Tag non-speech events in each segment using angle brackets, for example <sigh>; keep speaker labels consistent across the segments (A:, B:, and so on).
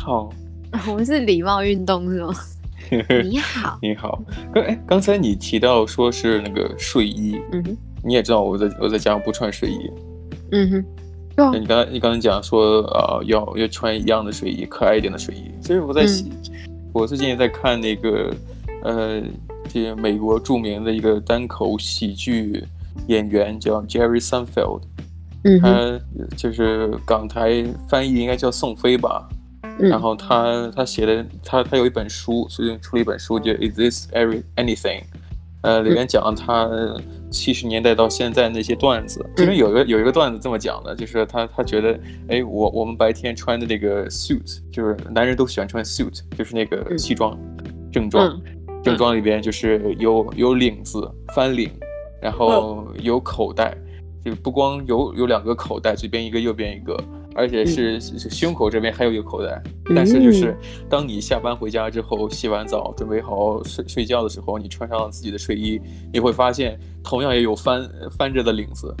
A: 好，<laughs>
B: 我们是礼貌运动是吗？<laughs> 你好，
A: 你好。刚哎，刚才你提到说是那个睡衣，
B: 嗯哼，
A: 你也知道我在我在家不穿睡衣，
B: 嗯哼。
A: 你刚才你刚才讲说呃要要穿一样的睡衣，可爱一点的睡衣。其实我在洗，嗯、我最近也在看那个呃，这个美国著名的一个单口喜剧演员叫 Jerry Seinfeld，
B: 嗯，
A: 他就是港台翻译应该叫宋飞吧。嗯、然后他他写的他他有一本书，最近出了一本书叫 Is This Every Anything？呃，里面讲他七十年代到现在那些段子，其中有一个有一个段子这么讲的，就是他他觉得，哎，我我们白天穿的那个 suit，就是男人都喜欢穿 suit，就是那个西装，正装，正装里边就是有有领子翻领，然后有口袋，就不光有有两个口袋，左边一个，右边一个。而且是胸口这边还有一个口袋，嗯、但是就是当你下班回家之后，洗完澡准备好睡睡觉的时候，你穿上自己的睡衣，你会发现同样也有翻翻着的领子，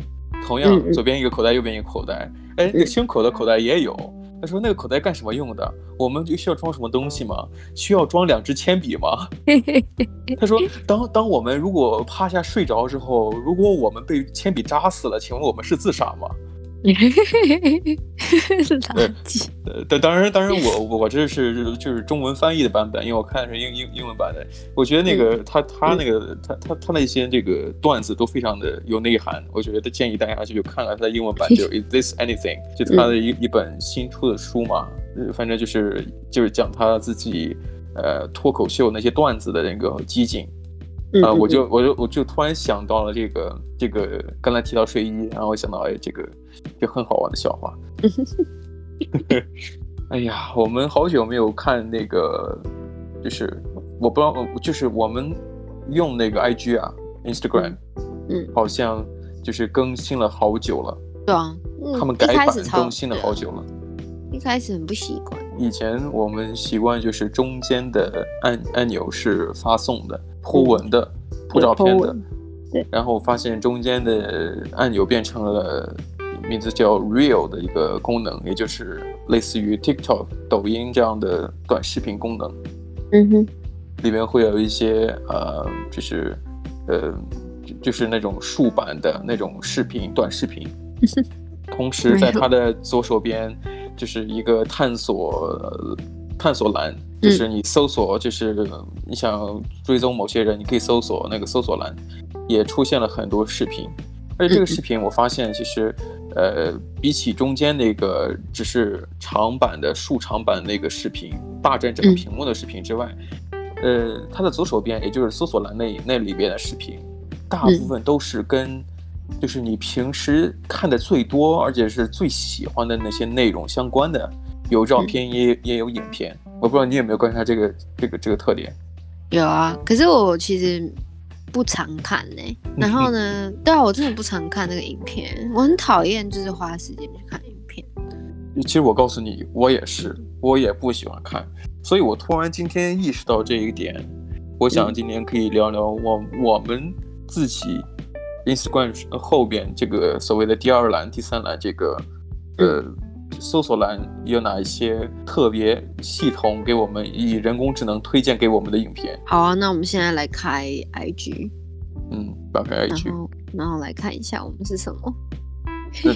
A: 同样左边一个口袋，右边一个口袋，哎，那个胸口的口袋也有。他说：“那个口袋干什么用的？我们就需要装什么东西吗？需要装两支铅笔吗？” <laughs> 他说：<laughs> “当当我们如果趴下睡着之后，如果我们被铅笔扎死了，请问我们是自杀吗？” <laughs> 垃圾。对，当然，当然我，我我这是就是中文翻译的版本，因为我看的是英英英文版的。我觉得那个他他那个他他他那些这个段子都非常的有内涵。我觉得建议大家就看看他的英文版，就 Is This Anything？<laughs> 就他的一一本新出的书嘛，反正就是就是讲他自己呃脱口秀那些段子的那个集锦。啊、呃，我就我就我就突然想到了这个这个刚才提到睡衣，然后我想到哎这个就很好玩的笑话。<laughs> 哎呀，我们好久没有看那个，就是我不知道，就是我们用那个 IG 啊，Instagram，
B: 嗯，
A: 好像就是更新了好久了。
B: 对啊，
A: 他们改版更新了好久了。
B: 一开始很不习惯。
A: 以前我们习惯就是中间的按按钮是发送的。铺文的，铺照片的，
B: 对，
A: 然后发现中间的按钮变成了名字叫 Real 的一个功能，也就是类似于 TikTok、抖音这样的短视频功能。
B: 嗯哼，
A: 里面会有一些呃，就是呃，就是那种竖版的那种视频、短视频。<laughs> 同时，在它的左手边就是一个探索探索栏。就是你搜索，就是你想追踪某些人，你可以搜索那个搜索栏，也出现了很多视频。而且这个视频我发现，其实，呃，比起中间那个只是长版的竖长版那个视频，霸占整个屏幕的视频之外，呃，它的左手边，也就是搜索栏那那里边的视频，大部分都是跟就是你平时看的最多，而且是最喜欢的那些内容相关的，有照片也也有影片。我不知道你有没有观察这个这个这个特点？
B: 有啊，可是我其实不常看呢、欸。然后呢，对啊，我真的不常看那个影片，我很讨厌就是花时间去看影片。
A: 其实我告诉你，我也是，我也不喜欢看。所以我突然今天意识到这一点，我想今天可以聊聊我我们自己 Instagram 后边这个所谓的第二栏、第三栏这个呃。搜索栏有哪一些特别系统给我们以人工智能推荐给我们的影片？
B: 好啊，那我们现在来开 IG，
A: 嗯，打开 IG，
B: 然后，然后来看一下我们是什么。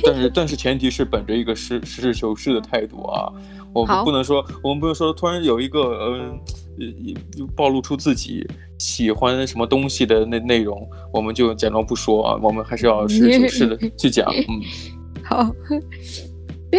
A: 但是但是前提是本着一个实实事求是的态度啊，<laughs> 我们不能说我们不能说突然有一个嗯呃暴露出自己喜欢什么东西的那内容，我们就假装不说啊，我们还是要实事求是的 <laughs> 去讲，嗯，
B: 好。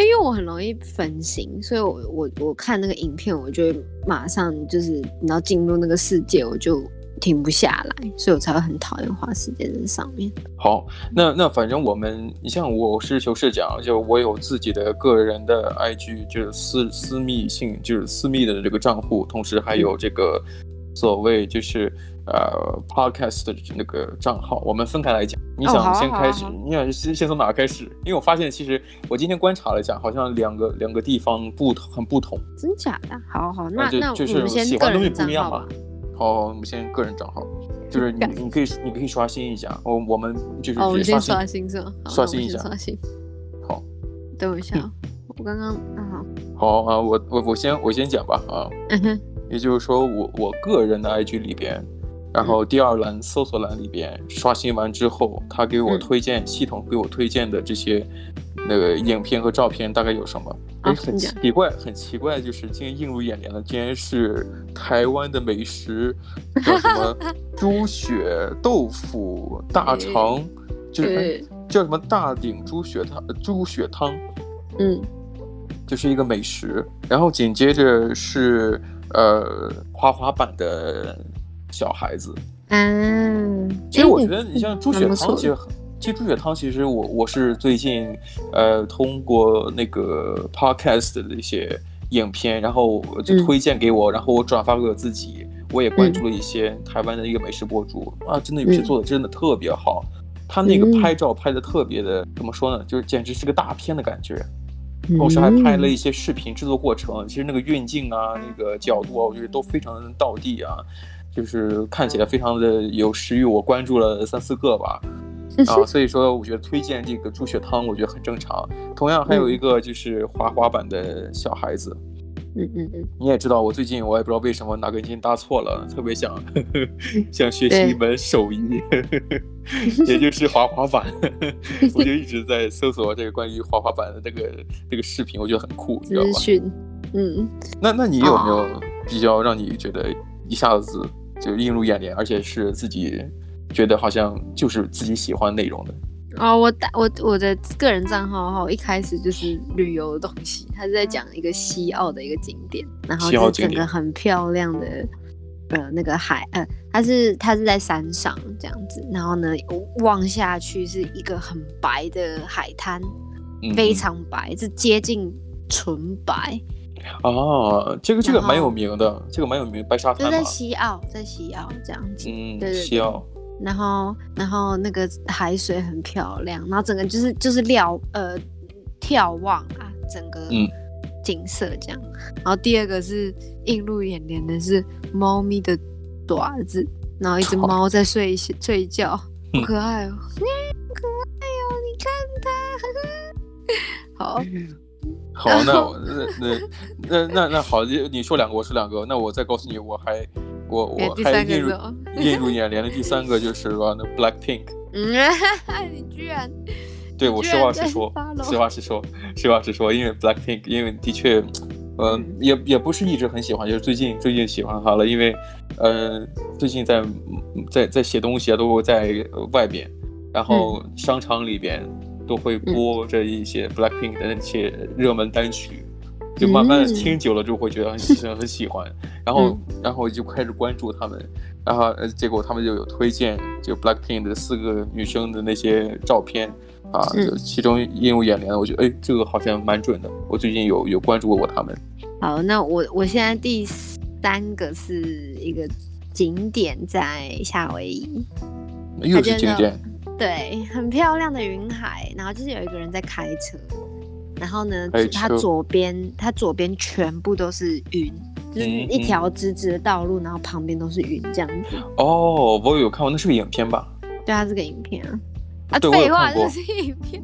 B: 因为我很容易分心，所以我我我看那个影片，我就马上就是你要进入那个世界，我就停不下来，所以我才会很讨厌花时间在上面。
A: 好，那那反正我们，你像我实事求是讲，就我有自己的个人的 IG，就是私私密性，就是私密的这个账户，同时还有这个所谓就是。呃，podcast 的那个账号，我们分开来讲。你想先开始？你想先先从哪开始？因为我发现，其实我今天观察了一下，好像两个两个地方不很不同。
B: 真假的？好好，那
A: 就
B: 那
A: 就是喜欢东西不一样嘛。好，我们先个人账号，就是你 <laughs> 你可以你可以刷新一下。我我们就是
B: 哦，我先刷新是吧？
A: 刷新一下。
B: 刷新。
A: 好，
B: 等我一下，<laughs> 我刚刚啊，
A: 好啊，我我我先我先讲吧啊，
B: 嗯哼，
A: 也就是说我我个人的 IG 里边，然后第二栏搜索栏里边刷新完之后，他给我推荐、嗯、系统给我推荐的这些那个影片和照片大概有什么？哎、哦，很奇怪，很奇怪，就是今天映入眼帘的竟然是台湾的美食，叫什么 <laughs> 猪血豆腐大肠，就是。叫什么大鼎猪血汤？猪血汤，
B: 嗯，
A: 就是一个美食。然后紧接着是呃滑滑板的小孩子。
B: 嗯，
A: 其实我觉得你像猪血汤，其实其实猪血汤，其实我我是最近呃通过那个 podcast 的一些影片，然后就推荐给我，嗯、然后我转发给我自己，我也关注了一些台湾的一个美食博主、嗯、啊，真的有些做的真的特别好。他那个拍照拍的特别的，嗯、怎么说呢？就是简直是个大片的感觉。同时还拍了一些视频制作过程，其实那个运镜啊，那个角度啊，我觉得都非常的到地啊，就是看起来非常的有食欲。我关注了三四个吧，啊，所以说我觉得推荐这个猪血汤，我觉得很正常。同样还有一个就是滑滑板的小孩子。
B: 嗯嗯嗯，
A: 你也知道，我最近我也不知道为什么哪根筋搭错了，特别想呵 <laughs> 呵想学习一门手艺，<laughs> 也就是滑滑板，<laughs> 我就一直在搜索这个关于滑滑板的这个这个视频，我觉得很酷，你知道吧？
B: 嗯，
A: 那那你有没有比较让你觉得一下子就映入眼帘，而且是自己觉得好像就是自己喜欢内容的？
B: 哦，我打我我的个人账号哈，一开始就是旅游的东西，他是在讲一个西澳的一个景点，然后是整个很漂亮的呃那个海，呃，它是它是在山上这样子，然后呢望下去是一个很白的海滩，嗯、非常白，是接近纯白。
A: 哦，这个这个蛮有名的，这个蛮有名，白沙滩。
B: 在西澳，在西澳这样子，
A: 嗯，
B: 对对对，
A: 西澳。
B: 然后，然后那个海水很漂亮，然后整个就是就是瞭呃眺望啊，整个景色这样。嗯、然后第二个是映入眼帘的是猫咪的爪子，然后一只猫在睡睡觉，好可爱哦，<laughs> 嗯、可爱哦，你看它，<laughs> 好。<laughs> <laughs>
A: 好，那那那那那那好，你说两个，我说两个，那我再告诉你，我还我我还映入映入眼帘的第三个就是那 Blackpink。<laughs>
B: 嗯，<laughs> 你居然
A: 对我实话实说，实话实说，实话实说，因为 Blackpink，因为的确，嗯、呃，也也不是一直很喜欢，就是最近最近喜欢他了，因为呃，最近在在在写东西啊，都在外边，然后商场里边。嗯都会播着一些 Blackpink 的那些热门单曲，嗯、就慢慢的听久了就会觉得很喜很喜欢，然后、嗯、然后就开始关注他们，然后呃结果他们就有推荐就 Blackpink 的四个女生的那些照片啊，就其中映入眼帘，我觉得哎这个好像蛮准的，我最近有有关注过他们。
B: 好，那我我现在第三个是一个景点在夏威夷，
A: 又是景点。
B: 对，很漂亮的云海，然后就是有一个人在开车，然后呢，他左边他左边全部都是云，就是一条直直的道路，然后旁边都是云这样子。
A: 哦，我有看过，那是个影片吧？
B: 对，它是个影片啊。啊，
A: 对，
B: 废话，这是影片。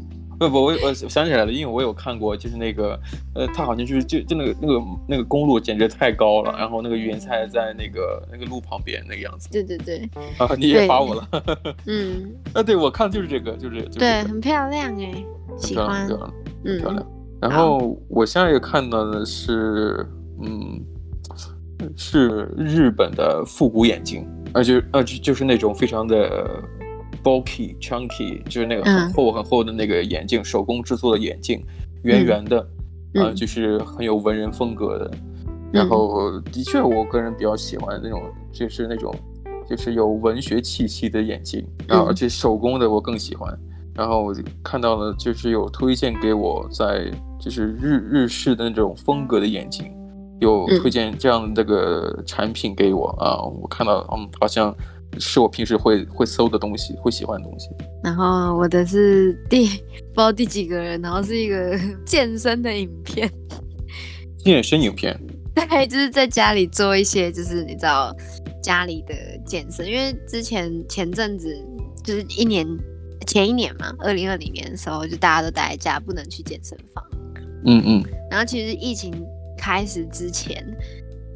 A: 不不，我我想起来了，因为我有看过，就是那个，呃，他好像就是就就那个那个那个公路简直太高了，然后那个云彩在那个那个路旁边那个样子。
B: 对对对。
A: 啊，你也发我了。
B: 嗯。<laughs>
A: 啊，对，我看就是这个，就是、这个、
B: 对，很漂亮哎，喜欢。
A: 对，嗯，漂亮。然后我现在也看到的是，嗯，是日本的复古眼镜，而且呃就就是那种非常的。Bulky chunky 就是那个很厚很厚的那个眼镜，嗯、手工制作的眼镜，圆圆的，啊、嗯呃，就是很有文人风格的。嗯、然后的确，我个人比较喜欢那种，就是那种，就是有文学气息的眼镜。然后而且手工的我更喜欢。然后我看到了，就是有推荐给我在就是日日式的那种风格的眼镜，有推荐这样的这个产品给我啊。我看到，嗯，好像。是我平时会会搜的东西，会喜欢的东西。
B: 然后我的是第不知道第几个人，然后是一个 <laughs> 健身的影片。
A: 健身影片？<laughs>
B: 对，就是在家里做一些，就是你知道家里的健身。因为之前前阵子就是一年前一年嘛，二零二零年的时候，就大家都待在家，不能去健身房。
A: 嗯嗯。
B: 然后其实疫情开始之前。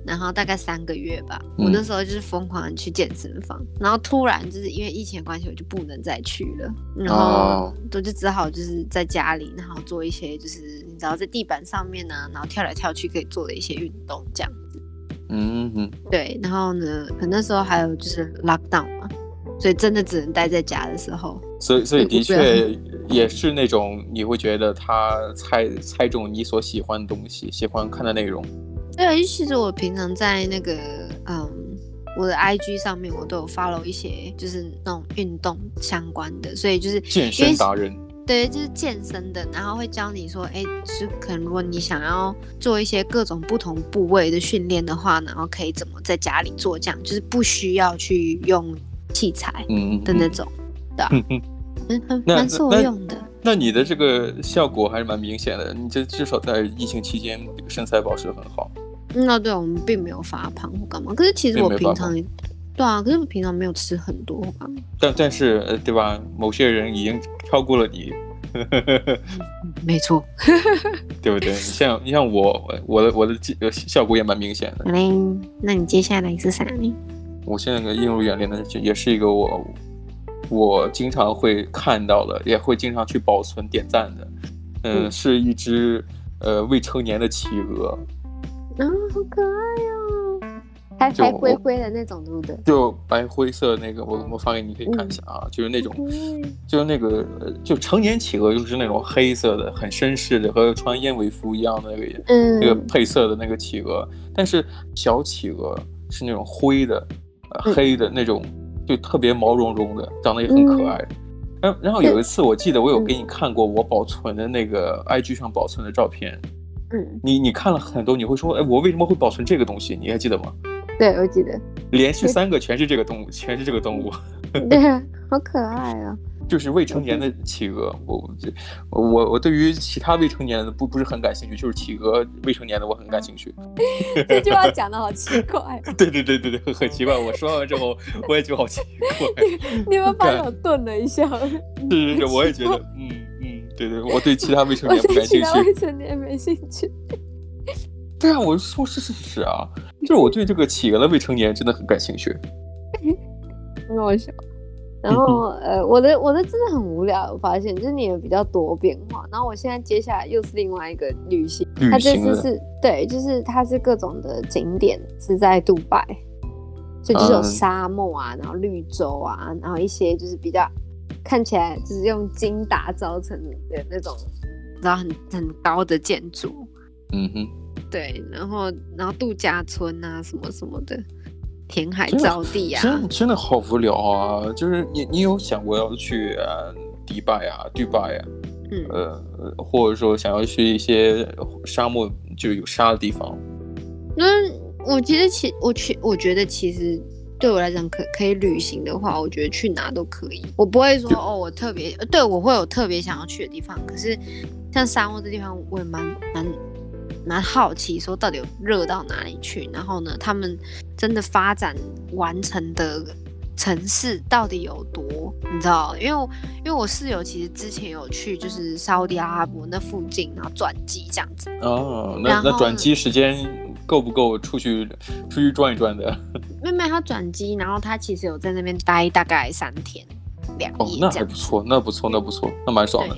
B: 然后大概三个月吧，
A: 嗯、
B: 我那时候就是疯狂的去健身房，然后突然就是因为疫情的关系，我就不能再去了，然后我就只好就是在家里，然后做一些就是你知道在地板上面呢、啊，然后跳来跳去可以做的一些运动这样子。
A: 嗯哼。
B: 对，然后呢，可那时候还有就是 lockdown 嘛，所以真的只能待在家的时候。
A: 所以所以的确也是那种你会觉得他猜猜中你所喜欢的东西，喜欢看的内容。
B: 对，其实我平常在那个嗯，我的 IG 上面，我都有 follow 一些就是那种运动相关的，所以就是
A: 健身达人，
B: 对，就是健身的，然后会教你说，哎，就是可能如果你想要做一些各种不同部位的训练的话，然后可以怎么在家里做，这样就是不需要去用器材的那种，对、<laughs> 嗯嗯嗯、很蛮受用的。
A: 那你的这个效果还是蛮明显的，你这至少在疫情期间身材保持得很好。
B: 那对，我们并没有发胖或干嘛。可是其实我平常，对啊，可是我平常没有吃很多吧。
A: 但但是，对吧？某些人已经超过了你。
B: 没错。
A: 对不对？你像你像我，我的我的效果也蛮明显的。
B: 嗯，那你接下来是啥呢？
A: 我现在的映入眼帘的，也是一个我我经常会看到的，也会经常去保存点赞的。嗯，嗯是一只呃未成年的企鹅。
B: 啊，好可爱哟、哦！还还灰灰的那种，对不对？
A: 就白灰色那个，我我发给你，可以看一下啊。嗯、就是那种，嗯、就是那个，就成年企鹅就是那种黑色的，很绅士的，和穿燕尾服一样的那个，嗯，那个配色的那个企鹅。但是小企鹅是那种灰的，呃、黑的那种，就特别毛茸茸的，长得也很可爱。然、嗯、然后有一次，我记得我有给你看过我保存的那个 IG 上保存的照片。
B: 嗯，
A: 你你看了很多，你会说，哎，我为什么会保存这个东西？你还记得吗？
B: 对，我记得，
A: 连续三个全是这个动物，全是这个动物。
B: 对，好可爱啊！<laughs>
A: 就是未成年的企鹅，我我我对于其他未成年的不不是很感兴趣，就是企鹅未成年的我很感兴趣。<laughs>
B: 这句话讲的好奇怪。<laughs>
A: 对对对对对，很奇怪。我说完之后，我也觉得好奇怪。
B: 你们发现我顿了一下？
A: 是是是，我也觉得，嗯。对对，我对其他未 <laughs> 成年不感兴趣。其他
B: 未成年没兴趣。
A: 对啊，我说是是是啊，就是我对这个企鹅的未成年真的很感兴趣。<laughs>
B: 很搞笑。然后 <laughs> 呃，我的我的真的很无聊，我发现就是你也比较多变化。然后我现在接下来又是另外一个旅行，它这次是对，就是它是各种的景点是在杜拜，所以就是有沙漠啊，然后绿洲啊，然后一些就是比较。看起来就是用金打造成的那种，然后很很高的建筑，
A: 嗯哼，
B: 对，然后然后度假村啊什么什么的，填海造地啊，
A: 真的真的好无聊啊！就是你你有想过要去啊迪拜啊、迪拜啊，嗯呃，或者说想要去一些沙漠就是有沙的地方？
B: 那我觉得其我去我觉得其实。对我来讲，可可以旅行的话，我觉得去哪都可以。我不会说哦，我特别对我会有特别想要去的地方。可是像沙漠这地方，我也蛮蛮蛮好奇，说到底有热到哪里去？然后呢，他们真的发展完成的城市到底有多？你知道？因为因为我室友其实之前有去，就是沙地阿拉伯那附近，然后转机这样子。
A: 哦，那那转机时间。够不够出去出去转一转的？
B: 妹妹她转机，然后她其实有在那边待大概三天两夜。哦，
A: 那还不错，那不错，那不错，那蛮爽的。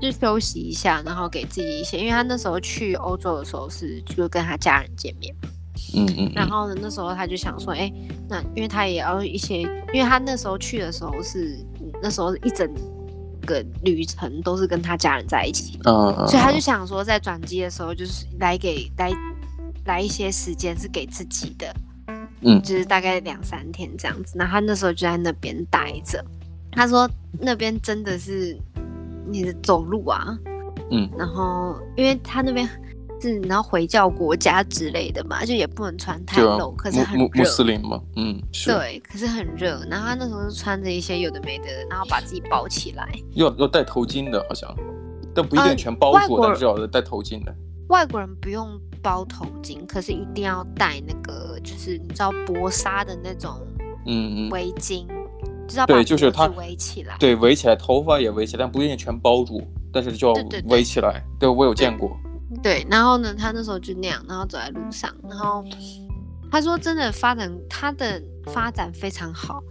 B: 就休息一下，然后给自己一些，因为她那时候去欧洲的时候是就跟她家人见面。
A: 嗯，嗯嗯。
B: 然后呢，那时候她就想说，哎，那因为她也要一些，因为她那时候去的时候是那时候一整个旅程都是跟她家人在一起。
A: 嗯嗯。
B: 所以她就想说，在转机的时候就是来给来。来一些时间是给自己的，
A: 嗯，
B: 就是大概两三天这样子。那他那时候就在那边待着。他说那边真的是你的走路啊，
A: 嗯，
B: 然后因为他那边是然后回教国家之类的嘛，就也不能穿太露，可是很热。
A: 穆斯林嘛，嗯，
B: 对，可是很热。然后他那时候是穿着一些有的没的，然后把自己包起来，
A: 要要戴头巾的，好像，但不一定全包住，但至少是戴头巾的。
B: 外国人不用包头巾，可是一定要戴那个，就是你知道薄纱的那种，嗯嗯，围巾，知道吧？
A: 对，就是它
B: 围起来，
A: 对，围起来，头发也围起来，但不一定全包住，但是就要围起来。对，我有见过。
B: 对，然后呢，他那时候就那样，然后走在路上，然后他说真的发展，他的发展非常好。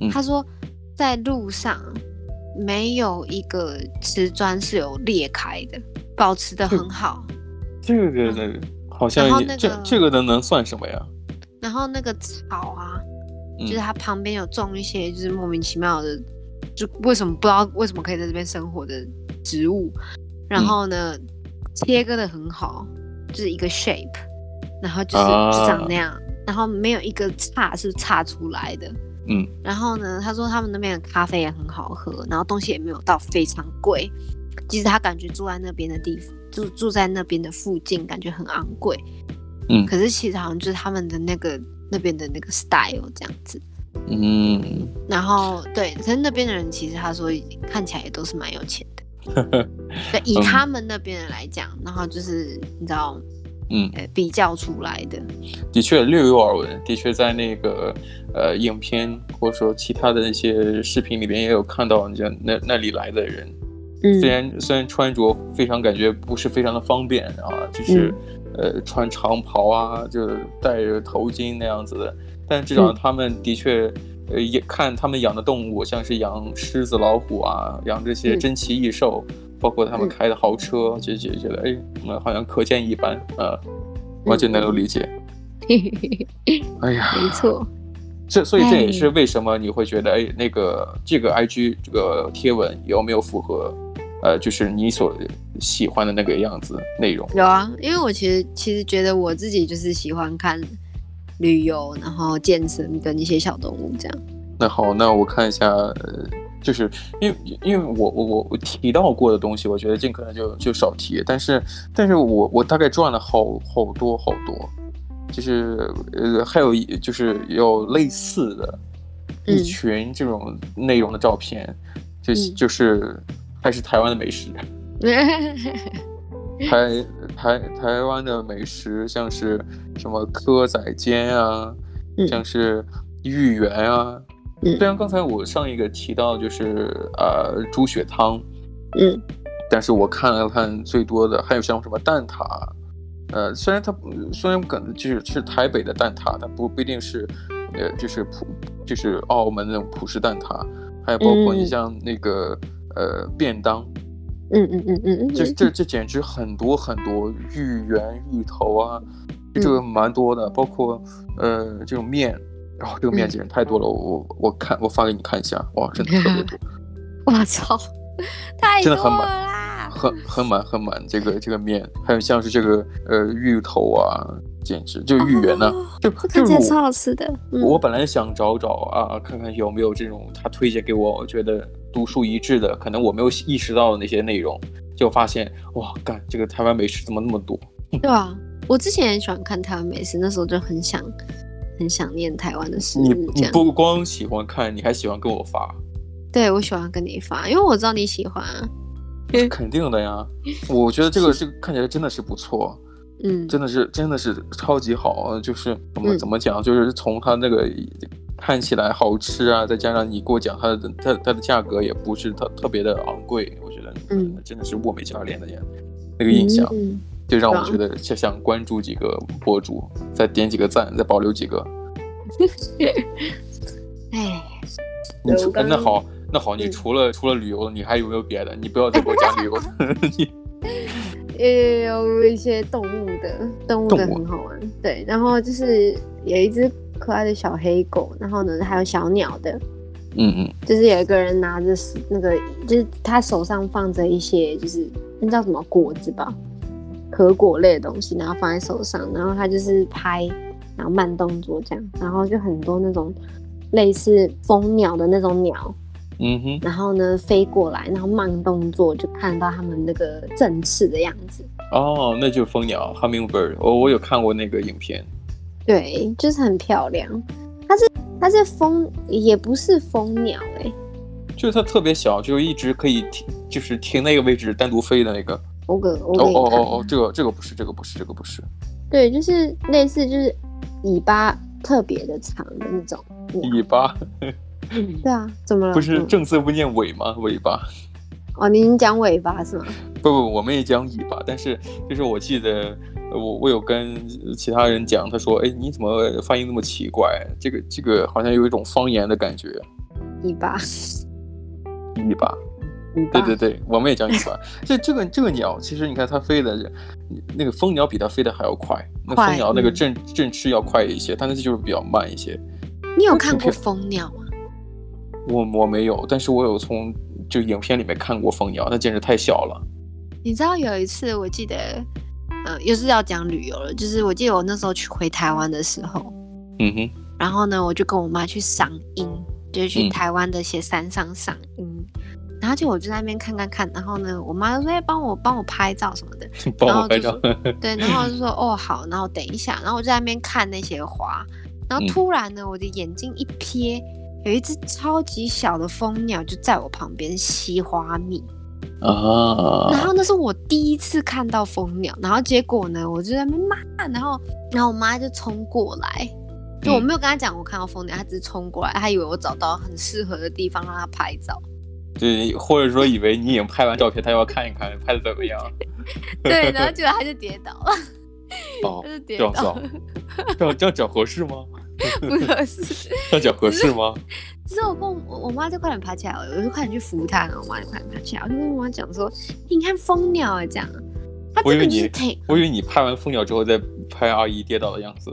B: 嗯、他说在路上没有一个瓷砖是有裂开的，保持的很好。
A: 这个的、嗯、好像这这个的能算什么呀？
B: 然后那个草啊，嗯、就是它旁边有种一些就是莫名其妙的，就为什么不知道为什么可以在这边生活的植物，然后呢？嗯切割的很好，就是一个 shape，然后就是就长那样，啊、然后没有一个叉是叉出来的。嗯，然后呢，他说他们那边的咖啡也很好喝，然后东西也没有到非常贵。其实他感觉住在那边的地方，住住在那边的附近，感觉很昂贵。嗯，可是其实好像就是他们的那个那边的那个 style 这样子。嗯，然后对，可是那边的人其实他说看起来也都是蛮有钱的。<laughs> 对，以他们那边人来讲，嗯、然后就是你知道，嗯，比较出来的，
A: 的确略有耳闻，的确在那个呃影片或者说其他的那些视频里边也有看到，人家那那里来的人，嗯、虽然虽然穿着非常感觉不是非常的方便啊，就是、嗯、呃穿长袍啊，就戴着头巾那样子的，但至少他们的确。呃，也看他们养的动物，像是养狮子、老虎啊，养这些珍奇异兽，嗯、包括他们开的豪车，嗯、就觉觉得，哎，那好像可见一斑呃，完全能够理解。<laughs> 哎呀，
B: 没错，
A: 这所以这也是为什么你会觉得，哎，那个这个 IG 这个贴文有没有符合，呃，就是你所喜欢的那个样子内容？
B: 有啊，因为我其实其实觉得我自己就是喜欢看。旅游，然后健身跟一些小动物这样。
A: 那好，那我看一下，呃，就是因为因为我我我提到过的东西，我觉得尽可能就就少提。但是但是我我大概转了好好多好多，就是呃还有一就是有类似的一群这种内容的照片，嗯、就就是还是台湾的美食。<laughs> 台台台湾的美食，像是什么蚵仔煎啊，嗯、像是芋圆啊。嗯、虽然刚才我上一个提到就是呃猪血汤，嗯，但是我看了看最多的还有像什么蛋挞，呃，虽然它虽然可能就是是台北的蛋挞，但不不一定是呃就是普就是澳门那种葡式蛋挞，还有包括你像那个、嗯、呃便当。嗯嗯嗯嗯嗯，这。这这简直很多很多芋圆、芋头啊，这个蛮多的，包括呃这种面，然后这个面简直太多了，我我看我发给你看一下，哇，真的特别多，<laughs>
B: 我操，太多了，真的很满，
A: 很很满很满，这个这个面，还有像是这个呃芋头啊，简直就芋圆呢，就
B: 看起来超好吃的。
A: 我本来想找找啊，看看有没有这种他推荐给我，我觉得。独树一帜的，可能我没有意识到的那些内容，就发现哇，干这个台湾美食怎么那么多？<laughs>
B: 对啊，我之前也喜欢看台湾美食，那时候就很想很想念台湾的食物。
A: 你你不光喜欢看，你还喜欢跟我发？
B: 对，我喜欢跟你发，因为我知道你喜欢啊。
A: 肯定的呀，我觉得这个这个看起来真的是不错，嗯，真的是真的是超级好，就是怎么怎么讲，就是从它那个。看起来好吃啊，再加上你给我讲它的它它的价格也不是特特别的昂贵，我觉得嗯，真的是物美价廉的呀，那个印象就让我觉得想想关注几个博主，再点几个赞，再保留几个。<laughs>
B: 哎，
A: 你除那好那好，你除了除了旅游，你还有没有别的？你不要再给 <laughs> 我讲旅游了，你
B: 也有一些动物的，动物的很好玩，对，然后就是有一只。可爱的小黑狗，然后呢，还有小鸟的，嗯嗯，就是有一个人拿着那个，就是他手上放着一些，就是那叫什么果子吧，核果类的东西，然后放在手上，然后他就是拍，然后慢动作这样，然后就很多那种类似蜂鸟的那种鸟，嗯哼，然后呢飞过来，然后慢动作就看到他们那个振翅的样子。
A: 哦，那就是蜂鸟，Hummingbird，我我有看过那个影片。
B: 对，就是很漂亮。它是它是蜂，也不是蜂鸟哎、欸，
A: 就是它特别小，就一直可以停，就是停那个位置单独飞的那个。
B: 我个我
A: 哦哦哦哦，这个这个不是，这个不是，这个不是。
B: 对，就是类似，就是尾巴特别的长的那种。
A: 尾巴。<laughs>
B: 对啊，怎么了？
A: 不是正字不念尾吗？尾巴。
B: 哦，您讲尾巴是吗？
A: 不不，我们也讲尾巴，但是就是我记得我我有跟其他人讲，他说，哎，你怎么发音那么奇怪？这个这个好像有一种方言的感觉。
B: 尾巴，
A: 尾巴。对对对，我们也讲尾巴。<laughs> 这这个这个鸟，其实你看它飞的，那个蜂鸟比它飞的还要快。那蜂鸟那个振振翅要快一些，但是就是比较慢一些。
B: 你有看过蜂鸟吗？
A: 我我没有，但是我有从就影片里面看过蜂鸟，那简直太小了。
B: 你知道有一次，我记得，呃，又是要讲旅游了，就是我记得我那时候去回台湾的时候，
A: 嗯哼，
B: 然后呢，我就跟我妈去赏樱，就是去台湾的一些山上赏樱。嗯然后就我就在那边看看看，然后呢，我妈就说：“哎，帮我帮我拍照什么的。<laughs> ”
A: 帮我拍照。
B: 对，然后就说：“哦，好。”然后等一下，然后我就在那边看那些花，然后突然呢，嗯、我的眼睛一瞥，有一只超级小的蜂鸟就在我旁边吸花蜜
A: 啊。
B: 然后那是我第一次看到蜂鸟，然后结果呢，我就在那边骂，然后然后我妈就冲过来，就我没有跟她讲我看到蜂鸟，她只是冲过来，她以为我找到很适合的地方让她拍照。
A: 对，或者说以为你已经拍完照片，她要看一看拍的怎么样。<laughs>
B: 对，然后结果她就跌倒了。
A: 哦，
B: 他就跌倒了。
A: 这样这样讲合适吗？<laughs>
B: 不合
A: 适。<laughs> 这脚合适吗？
B: 之后我跟我我妈就快点爬起来了，我就快点去扶她，然后我妈就快点爬起来，我就跟我妈讲说：“你看蜂鸟啊，这样。”
A: 我以为你，我以为你拍完蜂鸟之后再拍阿姨跌倒的样子。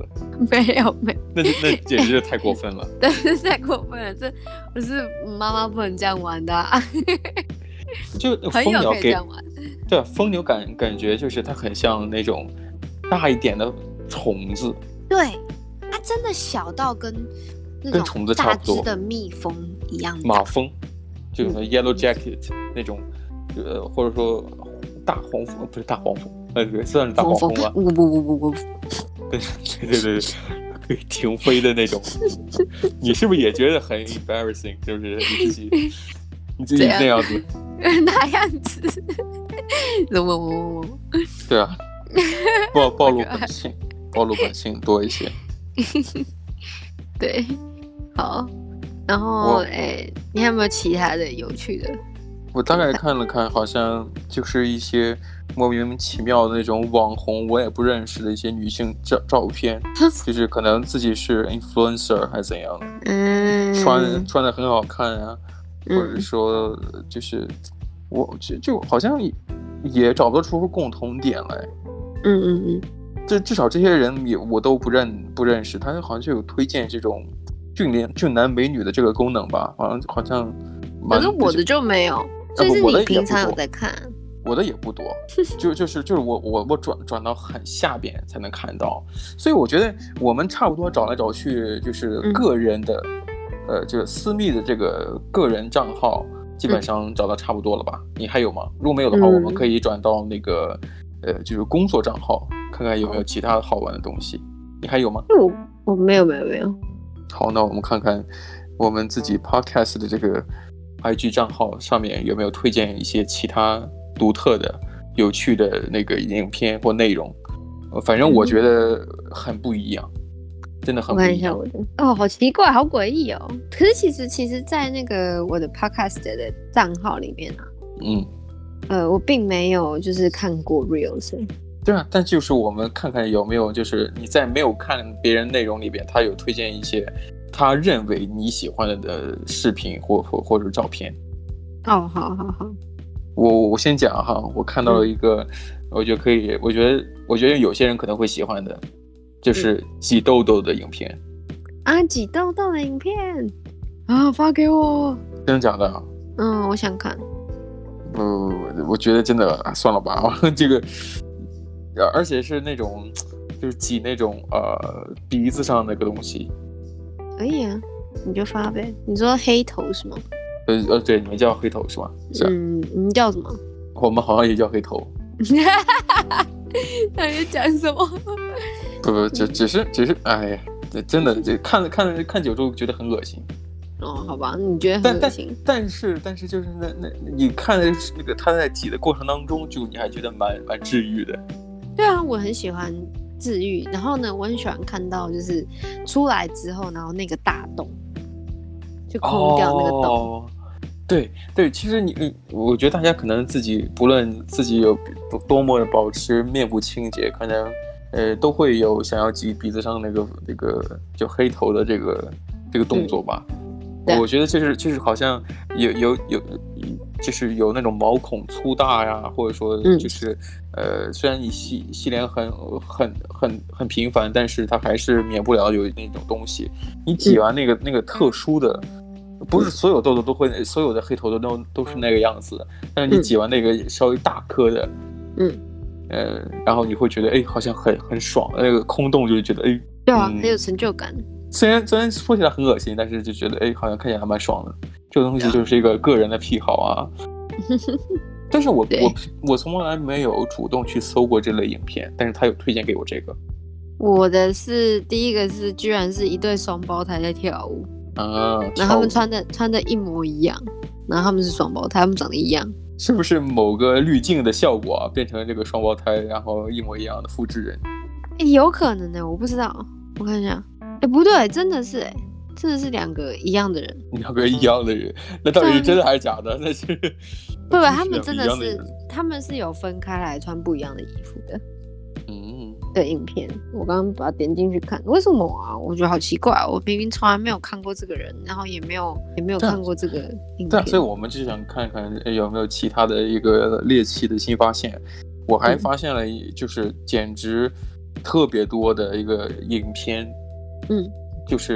B: 没 <laughs> 有没有，
A: 那那简直是太过分了。
B: 对，太过分了，这不是妈妈不能这样玩的啊。
A: 就蜂鸟给，对，蜂鸟感感觉就是它很像那种大一点的虫子。
B: 对，它真的小到跟那种虫子差不多的蜜蜂一样。
A: 马蜂，就是 yellow jacket 那种，呃，或者说。大黄蜂不是大黄蜂，呃，算是大黄蜂吧。不不不不不，对对对对，可以停飞的那种。<laughs> 你是不是也觉得很 embarrassing？就是你自己，<laughs> 你自己那样子。<laughs>
B: 那样子？怎么我？
A: 对啊，暴暴露本性，暴露本性多一些。<laughs>
B: 对，好。然后，哎，你还有没有其他的有趣的？
A: 我大概看了看，好像就是一些莫名其妙的那种网红，我也不认识的一些女性照照片，<laughs> 就是可能自己是 influencer 还是怎样的，嗯，穿穿的很好看啊，或者说就是我就就好像也找不得出共同点来，
B: 嗯嗯嗯，
A: 这至少这些人也我都不认不认识，他好像就有推荐这种俊脸俊男美女的这个功能吧，好像好像，
B: 反正我的就没有。就是你平常有在看，
A: 我的也不多，<laughs> 就就是就是我我我转转到很下边才能看到，所以我觉得我们差不多找来找去就是个人的，嗯、呃，就是私密的这个个人账号，基本上找到差不多了吧？嗯、你还有吗？如果没有的话，我们可以转到那个，呃，就是工作账号，看看有没有其他的好玩的东西。你还有吗？
B: 我我没有没有没有。
A: 好，那我们看看我们自己 podcast 的这个。IG 账号上面有没有推荐一些其他独特的、有趣的那个影片或内容？反正我觉得很不一样，真的很不一样。我看一下我的
B: 哦，好奇怪，好诡异哦。可是其实，其实，在那个我的 Podcast 的账号里面啊，
A: 嗯，
B: 呃，我并没有就是看过 Reels。
A: 对啊，但就是我们看看有没有，就是你在没有看别人内容里边，他有推荐一些。他认为你喜欢的的视频或或或者照片，
B: 哦，好好好，
A: 我我先讲哈，我看到了一个，嗯、我觉得可以，我觉得我觉得有些人可能会喜欢的，就是挤痘痘的影片，
B: 嗯、啊，挤痘痘的影片。啊，发给我，
A: 真的假的？
B: 嗯，我想看，
A: 不，我觉得真的、啊、算了吧，<laughs> 这个，而且是那种就是挤那种呃鼻子上那个东西。
B: 可以啊，你就发呗。你说黑头是吗？
A: 呃呃，对，你们叫黑头是吗？是啊。
B: 嗯，你叫什么？
A: 我们好像也叫黑头。
B: 哈哈哈他在讲什么？
A: 不不，只只是只是，哎呀，这真的这看了看了看久之后觉得很恶心。
B: 哦，好吧，你觉得很恶心。
A: 但但，但是但是就是那那你看的那个他在挤的过程当中，就你还觉得蛮蛮治愈的。
B: 对啊，我很喜欢。治愈，然后呢，我很喜欢看到就是出来之后，然后那个大洞就空掉那个洞。
A: 哦，对对，其实你你，我觉得大家可能自己不论自己有多么的保持面部清洁，可能呃都会有想要挤鼻子上那个那个就黑头的这个这个动作吧。嗯、我觉得就是就是好像有有有，就是有那种毛孔粗大呀，或者说就是、嗯、呃，虽然你洗洗脸很很很很频繁，但是它还是免不了有那种东西。你挤完那个、嗯、那个特殊的。不是所有痘痘都会，所有的黑头痘都都是那个样子的。但是你挤完那个稍微大颗的，
B: 嗯，
A: 呃，然后你会觉得，哎，好像很很爽。那个空洞就是觉得，哎，
B: 对啊，很有成就感。
A: 虽然虽然说起来很恶心，但是就觉得，哎，好像看起来还蛮爽的。这个东西就是一个个人的癖好啊。<laughs> 但是我我我从来没有主动去搜过这类影片，但是他有推荐给我这个。
B: 我的是第一个是，居然是一对双胞胎在跳舞。
A: 啊，
B: 然后他们穿的穿的一模一样，然后他们是双胞胎，他们长得一样，
A: 是不是某个滤镜的效果啊？变成了这个双胞胎，然后一模一样的复制人？
B: 哎，有可能的，我不知道，我看一下，哎，不对，真的是，哎，真的是两个一样的人，
A: 两个一样的人，那到底是真的还是假的？那是，<laughs>
B: 不不，<laughs> 他们真的是，他们是有分开来穿不一样的衣服的。嗯的影片，我刚刚把它点进去看，为什么啊？我觉得好奇怪，我明明从来没有看过这个人，然后也没有也没有看过这个影片。
A: 对，所以我们就想看看有没有其他的一个猎奇的新发现。我还发现了，就是简直特别多的一个影片，
B: 嗯，
A: 就是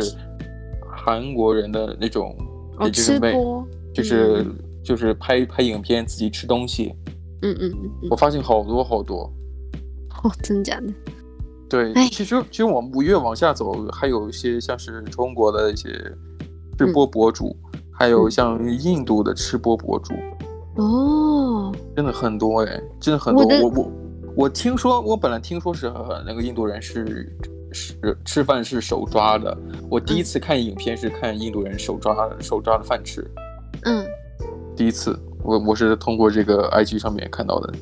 A: 韩国人的那种，
B: 哦，吃播，
A: 就是、嗯、就是拍拍影片自己吃东西，
B: 嗯嗯嗯，
A: 我发现好多好多。
B: 哦，真的假的？
A: 对，其实其实我们越往下走，还有一些像是中国的一些吃播博主，嗯、还有像印度的吃播博主。
B: 哦，
A: 真的很多哎，真的很多。我我我，我听说，我本来听说是那个印度人是是吃饭是手抓的。我第一次看影片是看印度人手抓手抓的饭吃。
B: 嗯，
A: 第一次，我我是通过这个 IG 上面看到的。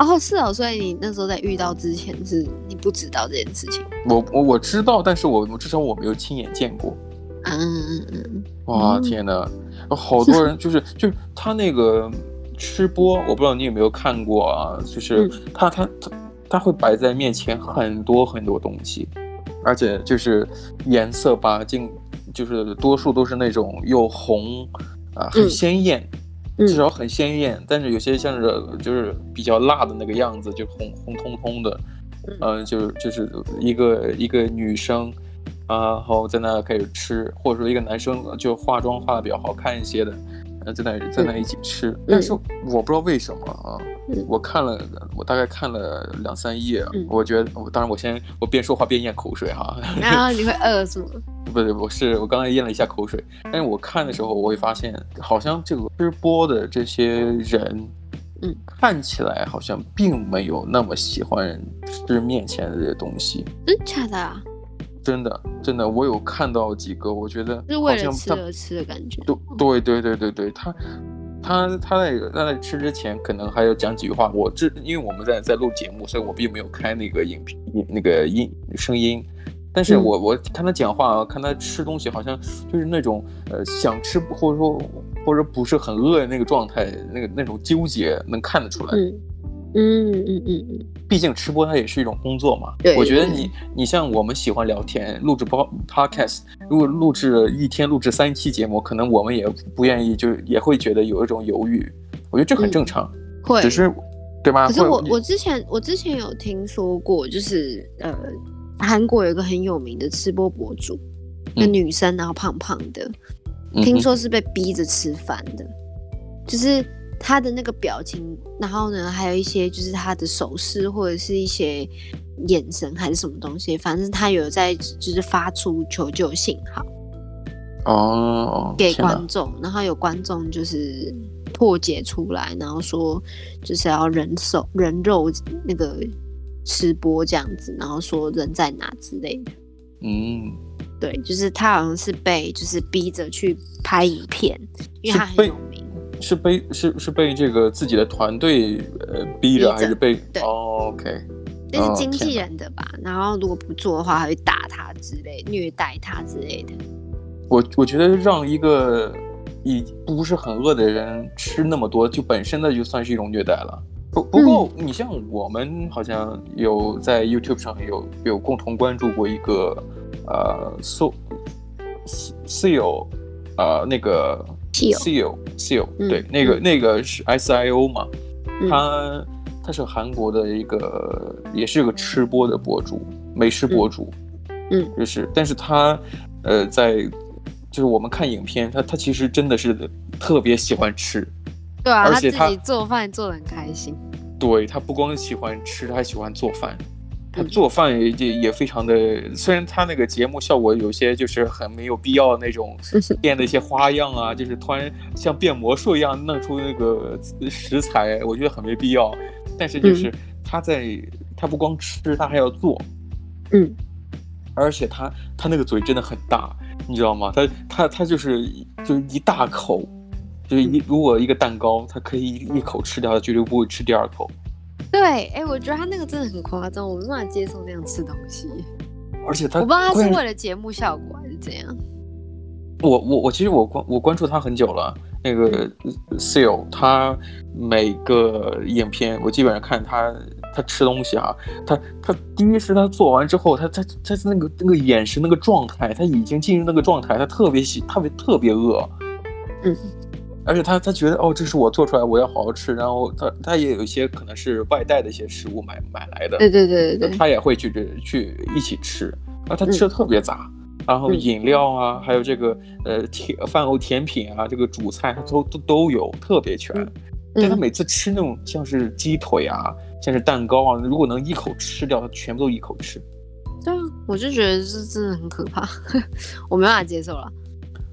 B: 哦，是哦，所以你那时候在遇到之前是你不知道这件事情。
A: 我我我知道，但是我至少我没有亲眼见过。
B: 嗯嗯嗯。
A: 哇，天哪，好多人 <laughs> 就是就是他那个吃播，我不知道你有没有看过啊？就是他他他他会摆在面前很多很多东西，而且就是颜色吧，尽就是多数都是那种又红啊，很鲜艳。至少很鲜艳，嗯，但是有些像是就是比较辣的那个样子，就红红彤彤的，嗯，呃、就就是一个一个女生，啊，然后在那开始吃，或者说一个男生就化妆化的比较好看一些的，呃，在那在那一起吃，嗯，但是我不知道为什么啊，嗯，我看了我大概看了两三页，嗯，我觉得我当然我先我边说话边咽口水哈，<laughs>
B: 然后你会饿是吗？<laughs>
A: 不对，我是我刚才咽了一下口水，但是我看的时候，我会发现，好像这个吃播的这些人，
B: 嗯，
A: 看起来好像并没有那么喜欢吃面前的这些东西。
B: 真假的啊？
A: 真的真的，我有看到几个，我觉得
B: 是为了吃而吃的感觉。
A: 对对对对对对，他他他在他在吃之前，可能还要讲几句话。我这因为我们在在录节目，所以我并没有开那个影片那个音声音。但是我我看他讲话，看他吃东西，好像就是那种呃想吃或者说或者不是很饿的那个状态，那个那种纠结能看得出来。
B: 嗯嗯嗯嗯嗯。
A: 毕竟吃播它也是一种工作嘛。
B: 对。
A: 我觉得你你像我们喜欢聊天，录制播 podcast，如果录制一天录制三期节目，可能我们也不愿意，就也会觉得有一种犹豫。我觉得这很正常。
B: 会。
A: 只是，对吗？
B: 可是我我之前我之前有听说过，就是呃。韩国有一个很有名的吃播博主，一个女生，然后胖胖的，嗯、听说是被逼着吃饭的，嗯，就是她的那个表情，然后呢，还有一些就是他的手势或者是一些眼神还是什么东西，反正他有在就是发出求救信号
A: 哦，
B: 给观众，然后有观众就是破解出来，然后说就是要人手人肉那个。吃播这样子，然后说人在哪之类的。
A: 嗯，
B: 对，就是他好像是被就是逼着去拍影片，因为他很有名。
A: 是被是是被这个自己的团队呃逼着，还是被？
B: 对、
A: 哦、OK，
B: 那是经纪人的吧、哦？然后如果不做的话，还会打他之类、虐待他之类的。
A: 我我觉得让一个已不是很饿的人吃那么多，就本身的就算是一种虐待了。不不过，你像我们好像有在 YouTube 上有有共同关注过一个呃，So Seal 呃那个 Seal Seal 对，那个那个是 SIO 嘛，他他是韩国的一个也是个吃播的博主，美食博主，
B: 嗯，
A: 就是，但是他呃在就是我们看影片，他他其实真的是特别喜欢吃。
B: 对啊，而且他自己做饭做的很开心。
A: 对，他不光喜欢吃，他还喜欢做饭。他做饭也也也非常的，虽然他那个节目效果有些就是很没有必要那种 <laughs> 变的一些花样啊，就是突然像变魔术一样弄出那个食材，我觉得很没必要。但是就是他在，他不光吃，他还要做。
B: 嗯，
A: 而且他他那个嘴真的很大，你知道吗？他他他就是就是一大口。就是一如果一个蛋糕，他可以一口吃掉，他绝对不会吃第二口。
B: 对，哎，我觉得他那个真的很夸张，我没办法接受那样吃东西。<laughs>
A: 而且他，
B: 我不知道他是为了节目效果还是怎样。
A: 我我我其实我关我关注他很久了，那个 Seal 他每个影片我基本上看他他吃东西哈，他他第一是他做完之后，他他他那个那个眼神那个状态，他已经进入那个状态，他特别喜特别特别饿。
B: 嗯。
A: 而且他他觉得哦，这是我做出来，我要好好吃。然后他他也有一些可能是外带的一些食物买买来的，
B: 对对对对，
A: 他也会去去一起吃。啊，他吃的特别杂，嗯、然后饮料啊，嗯、还有这个呃甜饭后甜品啊，这个主菜他都都都有，特别全。嗯、但他每次吃那种像是鸡腿啊，像是蛋糕啊，如果能一口吃掉，他全部都一口吃。
B: 对啊，我就觉得这真的很可怕，<laughs> 我没办法接受了。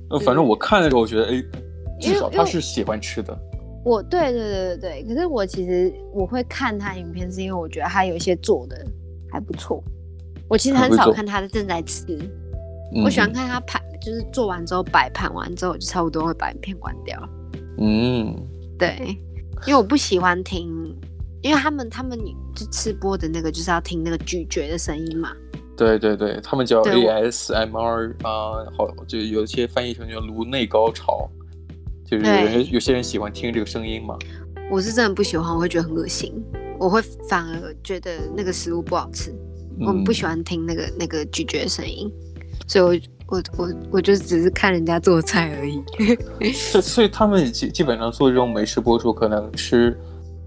A: 呃，反正我看的时候，我觉得哎。至少他是喜欢吃的。
B: 我对对对对对，可是我其实我会看他影片，是因为我觉得他有一些做的还不错。我其实很少看他的正在吃，我喜欢看他盘，就是做完之后摆盘完之后，我就差不多会把影片关掉。
A: 嗯，
B: 对，因为我不喜欢听，因为他们他们就吃播的那个就是要听那个咀嚼的声音嘛。
A: 对对对，他们叫 ASMR 啊，好，就有些翻译成叫颅内高潮。就是有些人喜欢听这个声音嘛？
B: 我是真的不喜欢，我会觉得很恶心，我会反而觉得那个食物不好吃。嗯、我不喜欢听那个那个咀嚼声音，所以我我我我就只是看人家做菜而已。<laughs>
A: 所 <laughs> 所以他们基基本上做这种美食博主，可能吃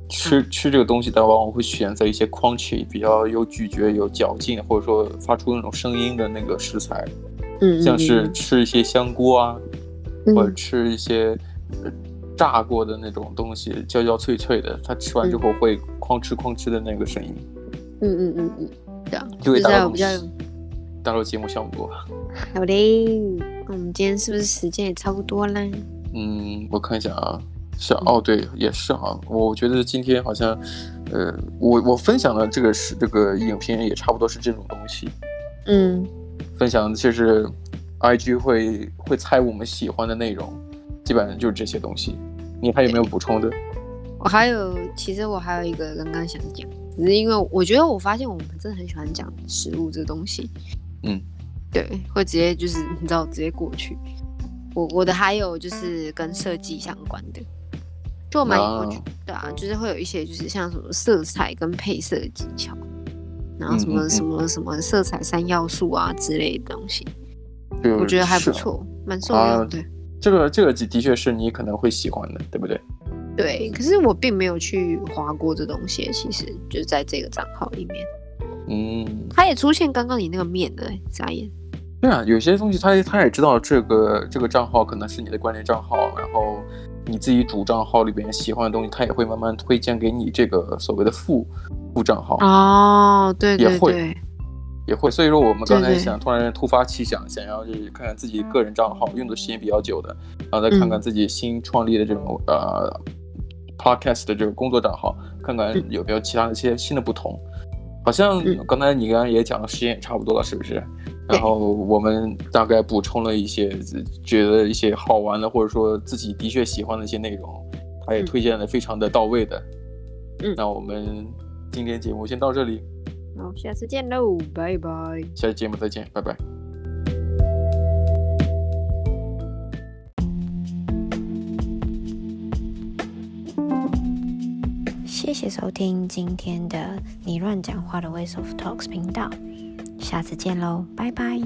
A: 吃吃这个东西的，往往会选择一些 crunchy 比较有咀嚼、有嚼劲，或者说发出那种声音的那个食材。
B: 嗯，
A: 像是吃一些香菇啊。或者吃一些炸过的那种东西，焦焦脆脆的，他吃完之后会哐哧哐哧的那个声音。
B: 嗯嗯嗯嗯，对啊，
A: 就会达到达到节目效果。<laughs>
B: 好嘞，我们今天是不是时间也差不多啦？
A: 嗯，我看一下啊，是哦，对，也是啊。我觉得今天好像，呃，我我分享的这个是这个影片也差不多是这种东西。
B: 嗯，
A: 分享就是 IG 会会猜我们喜欢的内容，基本上就是这些东西。你还有没有补充的？
B: 我还有，其实我还有一个刚刚想讲，只是因为我觉得我发现我们真的很喜欢讲食物这个东西。
A: 嗯，
B: 对，会直接就是你知道直接过去。我我的还有就是跟设计相关的，就蛮有趣。对啊，就是会有一些就是像什么色彩跟配色的技巧，然后什么什么什么色彩三要素啊之类的东西。我觉得还不错，蛮受用的。
A: 这个这个的确是你可能会喜欢的，对不对？
B: 对，可是我并没有去划过这东西，其实就是在这个账号里面。
A: 嗯，
B: 它也出现刚刚你那个面的眨眼。
A: 对啊，有些东西他他也知道这个这个账号可能是你的关联账号，然后你自己主账号里边喜欢的东西，他也会慢慢推荐给你这个所谓的副副账号。
B: 哦，对对对。也会
A: 也会，所以说我们刚才想突然突发奇想，想要去看看自己个人账号用的时间比较久的，然后再看看自己新创立的这种、嗯、呃 podcast 的这个工作账号，看看有没有其他的一些新的不同。好像刚才你刚刚也讲了，时间也差不多了，是不是？然后我们大概补充了一些觉得一些好玩的，或者说自己的确喜欢的一些内容，他也推荐的非常的到位的。
B: 嗯，
A: 那我们今天节目先到这里。
B: 好，下次见喽，拜拜。
A: 下期节目再见，拜拜。
B: 谢谢收听今天的你乱讲话的 Ways of Talks 频道，下次见喽，拜拜。